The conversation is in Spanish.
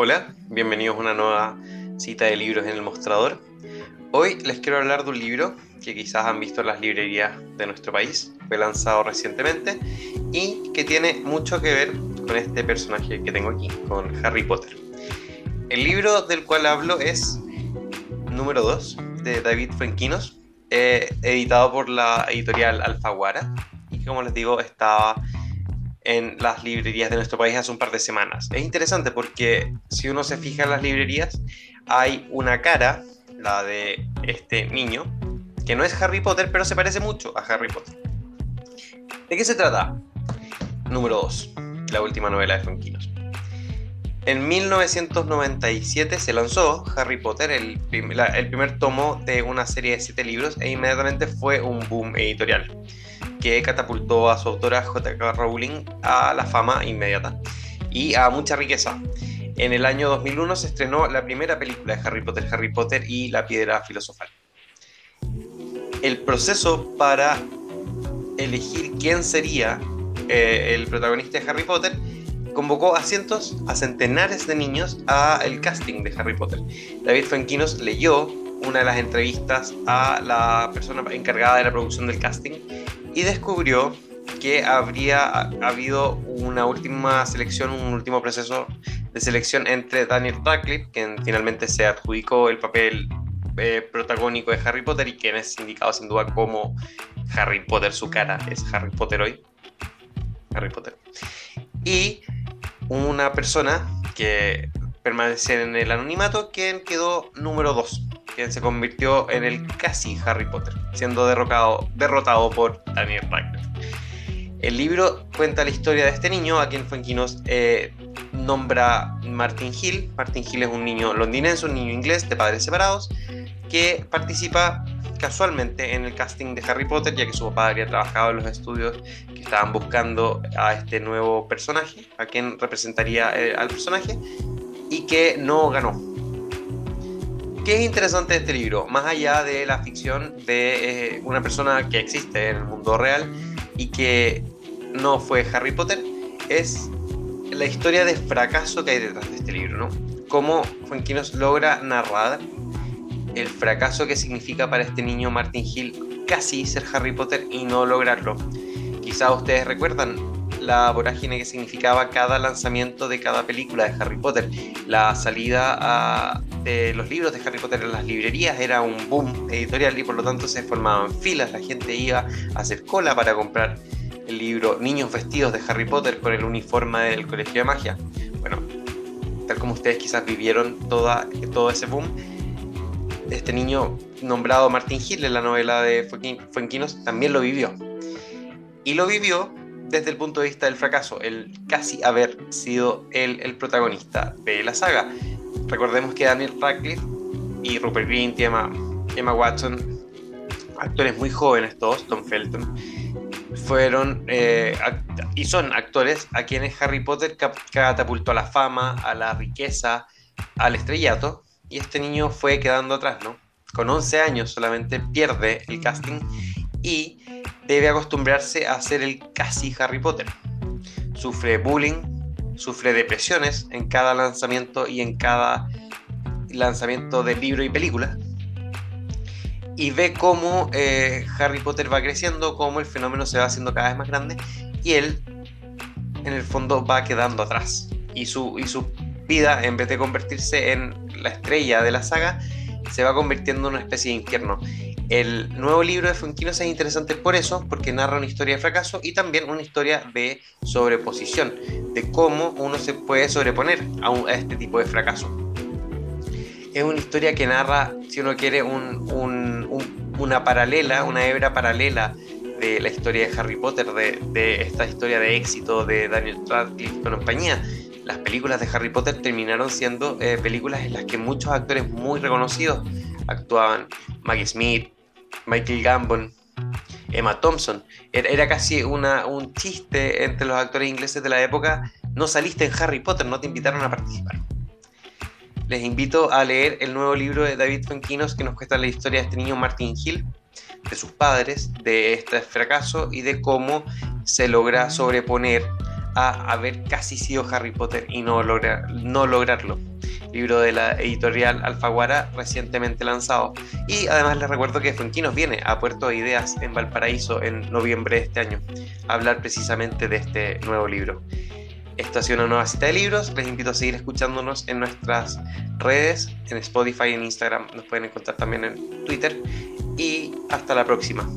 Hola, bienvenidos a una nueva cita de libros en el mostrador. Hoy les quiero hablar de un libro que quizás han visto en las librerías de nuestro país, fue lanzado recientemente y que tiene mucho que ver con este personaje que tengo aquí, con Harry Potter. El libro del cual hablo es número 2 de David Franquinos, eh, editado por la editorial Alfaguara y como les digo estaba en las librerías de nuestro país hace un par de semanas. Es interesante porque si uno se fija en las librerías, hay una cara, la de este niño, que no es Harry Potter, pero se parece mucho a Harry Potter. ¿De qué se trata? Número 2, la última novela de Franquinos. En 1997 se lanzó Harry Potter, el, el primer tomo de una serie de siete libros, e inmediatamente fue un boom editorial que catapultó a su autora J.K. Rowling a la fama inmediata y a mucha riqueza. En el año 2001 se estrenó la primera película de Harry Potter, Harry Potter y la piedra filosofal. El proceso para elegir quién sería eh, el protagonista de Harry Potter convocó a cientos, a centenares de niños a el casting de Harry Potter. David Franquinos leyó una de las entrevistas a la persona encargada de la producción del casting y descubrió que habría habido una última selección, un último proceso de selección entre Daniel Radcliffe, quien finalmente se adjudicó el papel eh, protagónico de Harry Potter y quien es indicado sin duda como Harry Potter, su cara es Harry Potter hoy. Harry Potter. Y una persona que permanece en el anonimato, quien quedó número 2 quien se convirtió en el casi Harry Potter, siendo derrotado, derrotado por Daniel Radcliffe. El libro cuenta la historia de este niño, a quien Fuenquinos eh, nombra Martin Hill. Martin Hill es un niño londinense, un niño inglés de padres separados, que participa casualmente en el casting de Harry Potter, ya que su papá había trabajado en los estudios que estaban buscando a este nuevo personaje, a quien representaría eh, al personaje, y que no ganó. ¿Qué es interesante de este libro? Más allá de la ficción de eh, una persona que existe en el mundo real y que no fue Harry Potter, es la historia de fracaso que hay detrás de este libro, ¿no? Cómo Fuenquinos logra narrar el fracaso que significa para este niño Martin Hill casi ser Harry Potter y no lograrlo. Quizá ustedes recuerdan la vorágine que significaba cada lanzamiento de cada película de Harry Potter. La salida a los libros de Harry Potter en las librerías era un boom editorial y por lo tanto se formaban filas, la gente iba a hacer cola para comprar el libro Niños vestidos de Harry Potter con el uniforme del Colegio de Magia. Bueno, tal como ustedes quizás vivieron toda, todo ese boom, este niño nombrado Martin Hill en la novela de Fuenquinos también lo vivió. Y lo vivió desde el punto de vista del fracaso, el casi haber sido él el protagonista de la saga. Recordemos que Daniel Radcliffe y Rupert Grint y Emma, Watson, actores muy jóvenes todos, Tom Felton, fueron eh, y son actores a quienes Harry Potter catapultó a la fama, a la riqueza, al estrellato, y este niño fue quedando atrás, ¿no? Con 11 años solamente pierde el casting y debe acostumbrarse a ser el casi Harry Potter. Sufre bullying, sufre depresiones en cada lanzamiento y en cada lanzamiento de libro y película. Y ve cómo eh, Harry Potter va creciendo, cómo el fenómeno se va haciendo cada vez más grande y él, en el fondo, va quedando atrás. Y su, y su vida, en vez de convertirse en la estrella de la saga, se va convirtiendo en una especie de infierno. El nuevo libro de Funquinos es interesante por eso, porque narra una historia de fracaso y también una historia de sobreposición, de cómo uno se puede sobreponer a, este tipo de fracaso. Es una historia que narra, si uno quiere, una paralela, una hebra paralela de la historia de Harry Potter, de, de esta historia de éxito de Daniel Radcliffe con compañía las películas de Harry Potter terminaron siendo eh, películas en las que muchos actores muy reconocidos actuaban. Maggie Smith, Michael Gambon, Emma Thompson. Era, casi un chiste entre los actores ingleses de la época. No saliste en Harry Potter, no te invitaron a participar. Les invito a leer el nuevo libro de David Fuenquinos que nos cuesta la historia de este niño Martin Hill, de sus padres, de este fracaso y de cómo se logra sobreponer a haber casi sido Harry Potter y no lograrlo. Libro de la editorial Alfaguara recientemente lanzado. Y además les recuerdo que Funquinos viene a Puerto de Ideas en Valparaíso en noviembre de este año a hablar precisamente de este nuevo libro. Esta ha sido una nueva cita de libros. Les invito a seguir escuchándonos en nuestras redes, en Spotify, en Instagram. Nos pueden encontrar también en Twitter. Y hasta la próxima.